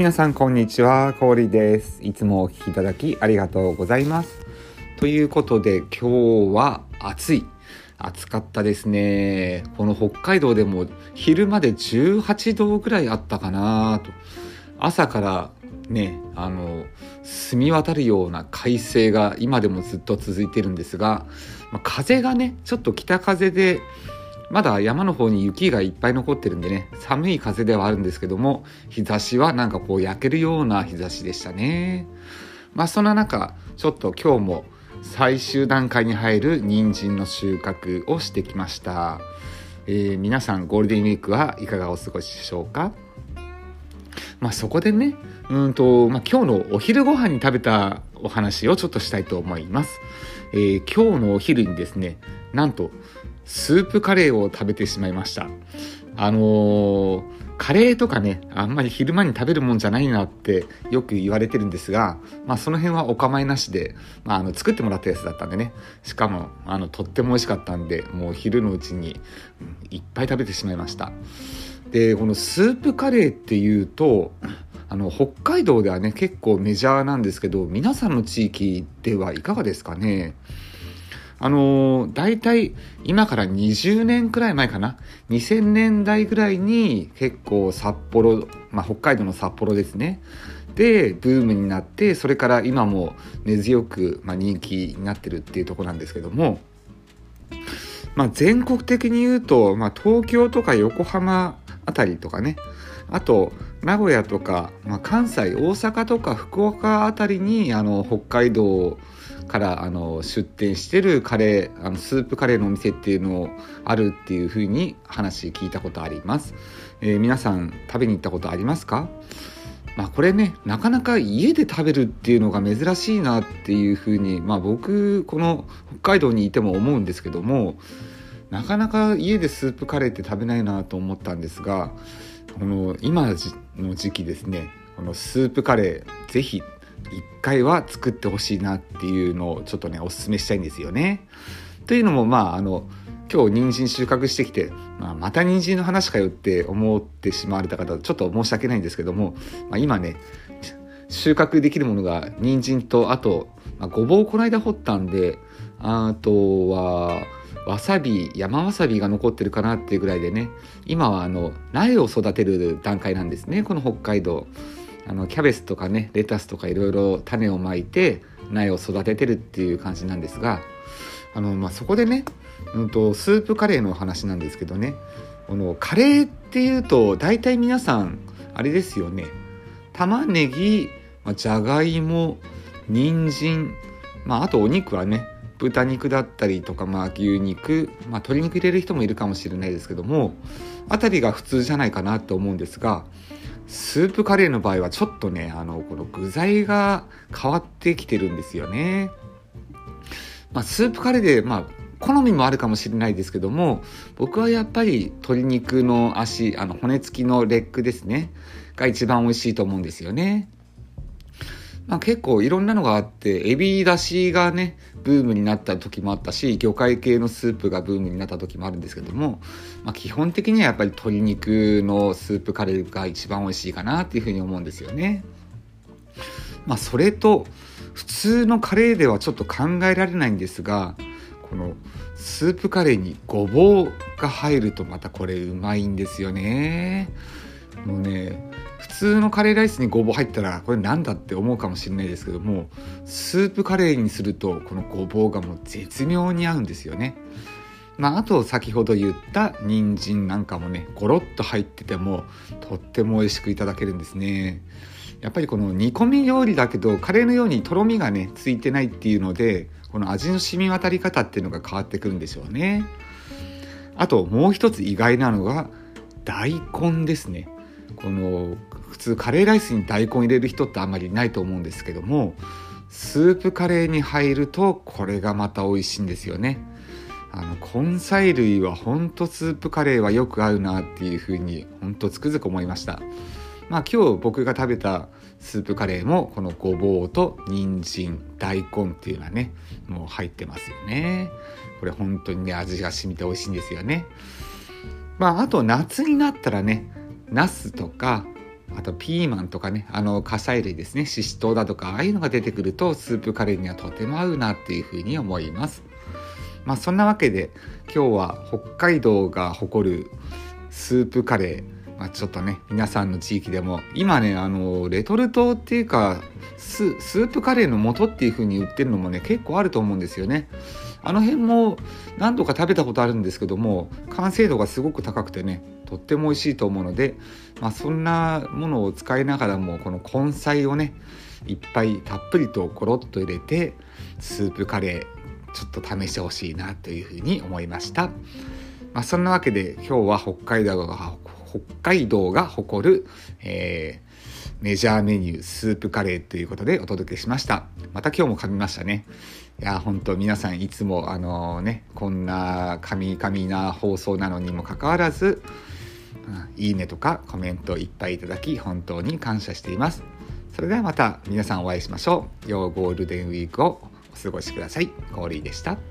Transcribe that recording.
皆さんこんにちは、氷です。いつもお聞きいただきありがとうございます。ということで今日は暑い。暑かったですね。この北海道でも昼まで18度ぐらいあったかなと。朝からね、あの、澄み渡るような快晴が今でもずっと続いてるんですが、ま、風がね、ちょっと北風でまだ山の方に雪がいっぱい残ってるんでね、寒い風ではあるんですけども、日差しはなんかこう焼けるような日差しでしたね。まあそんな中、ちょっと今日も最終段階に入る人参の収穫をしてきました。えー、皆さんゴールデンウィークはいかがお過ごしでしょうか？まあそこでね、うんと、まあ今日のお昼ご飯に食べたお話をちょっとしたいと思います。えー、今日のお昼にですね、なんとスープカレーを食べてしまいました。あのー、カレーとかね、あんまり昼間に食べるもんじゃないなってよく言われてるんですが、まあその辺はお構いなしで、まああの作ってもらったやつだったんでね、しかもあのとっても美味しかったんで、もう昼のうちに、いっぱい食べてしまいました。で、このスープカレーっていうと、あの北海道ではね結構メジャーなんですけど皆さんの地域ではいかがですかね？あのー、大体今から20年くらい前かな？2000年代ぐらいに結構札幌、まあ、北海道の札幌ですね。で、ブームになって、それから今も根強く、まあ、人気になってるっていうとこなんですけども、まあ、全国的に言うと、まあ、東京とか横浜あたりとかね、あと、名古屋とか、まあ、関西、大阪とか福岡あたりに、あの、北海道からあの出店してるカレーあのスープカレーのお店っていうのをあるっていう風に話聞いたことあります、えー、皆さん食べに行ったことありますか？まあこれねなかなか家で食べるっていうのが珍しいなっていう風にまあ僕この北海道にいても思うんですけどもなかなか家でスープカレーって食べないなと思ったんですがこの今の時期ですねこのスープカレーぜひ一回は作ってほしいなっていうのをちょっとねおすすめしたいんですよね。というのもまああの今日人参収穫してきて、まあ、また人参の話かよって思ってしまわれた方ちょっと申し訳ないんですけども、まあ、今ね収穫できるものが人参とあと、まあ、ごぼうをこの間掘ったんであとはわさび山わさびが残ってるかなっていうぐらいでね今はあの苗を育てる段階なんですねこの北海道。あのキャベツとかねレタスとかいろいろ種をまいて苗を育ててるっていう感じなんですがあの、まあ、そこでね、うんと、スープカレーの話なんですけどねこのカレーっていうと大体皆さんあれですよね玉ねぎ、じゃがいも人参まああとお肉はね豚肉だったりとか、まあ、牛肉、まあ、鶏肉入れる人もいるかもしれないですけどもあたりが普通じゃないかなと思うんですがスープカレーの場合はちょっとね、あの、この具材が変わってきてるんですよね。まあ、スープカレーで、まあ、好みもあるかもしれないですけども、僕はやっぱり鶏肉の足、あの、骨付きのレッグですね、が一番美味しいと思うんですよね。まあ、結構いろんなのがあって、エビだしがね、ブームになった時もあったし、魚介系のスープがブームになった時もあるんですけども、まあ、基本的にはやっぱり鶏肉のスープカレーが一番美味しいかなっていうふうに思うんですよね。まあ、それと、普通のカレーではちょっと考えられないんですが、このスープカレーにごぼうが入るとまたこれうまいんですよね。もうね、普通のカレーライスにごぼう入ったらこれなんだって思うかもしれないですけどもスープカレーにするとこのごぼうがもう絶妙に合うんですよね。まあ、あと先ほど言った人参なんかもねゴロッと入っててもとっても美味しくいただけるんですね。やっぱりこの煮込み料理だけどカレーのようにとろみがねついてないっていうのでこの味の染み渡り方っていうのが変わってくるんでしょうね。あともう一つ意外なのが大根ですね。この普通カレーライスに大根入れる人ってあんまりいないと思うんですけどもスープカレーに入るとこれがまた美味しいんですよね。あの根菜類はほんとスープカレーはよく合うなっていうふうにほんとつくづく思いました。まあ今日僕が食べたスープカレーもこのごぼうと人参大根っていうのはねもう入ってますよね。これ本当にね味が染みて美味しいんですよね。まああと夏になったらねナスとかあとピーマンとかねあの火砕類ですねししとうだとかああいうのが出てくるとスープカレーにはとても合うなっていうふうに思います。まあそんなわけで今日は北海道が誇るスープカレーまあ、ちょっとね皆さんの地域でも今ねあのレトルトっていうかスープカレーの素っていう風に売ってるのもね結構あると思うんですよね。あの辺も何度か食べたことあるんですけども完成度がすごく高くてねとっても美味しいと思うので、まあ、そんなものを使いながらもこの根菜をねいっぱいたっぷりとゴロッと入れてスープカレーちょっと試してほしいなというふうに思いました。まあ、そんなわけで今日は北海道が北海道が誇る、えー、メジャーメニュースープカレーということでお届けしましたまた今日も噛みましたねいや本当皆さんいつもあの、ねこんな神々な放送なのにもかかわらず、いいねとかコメントいっぱいいただき本当に感謝していますそれではまた皆さんお会いしましょう良ゴールデンウィークをお過ごしください。コーリーでした。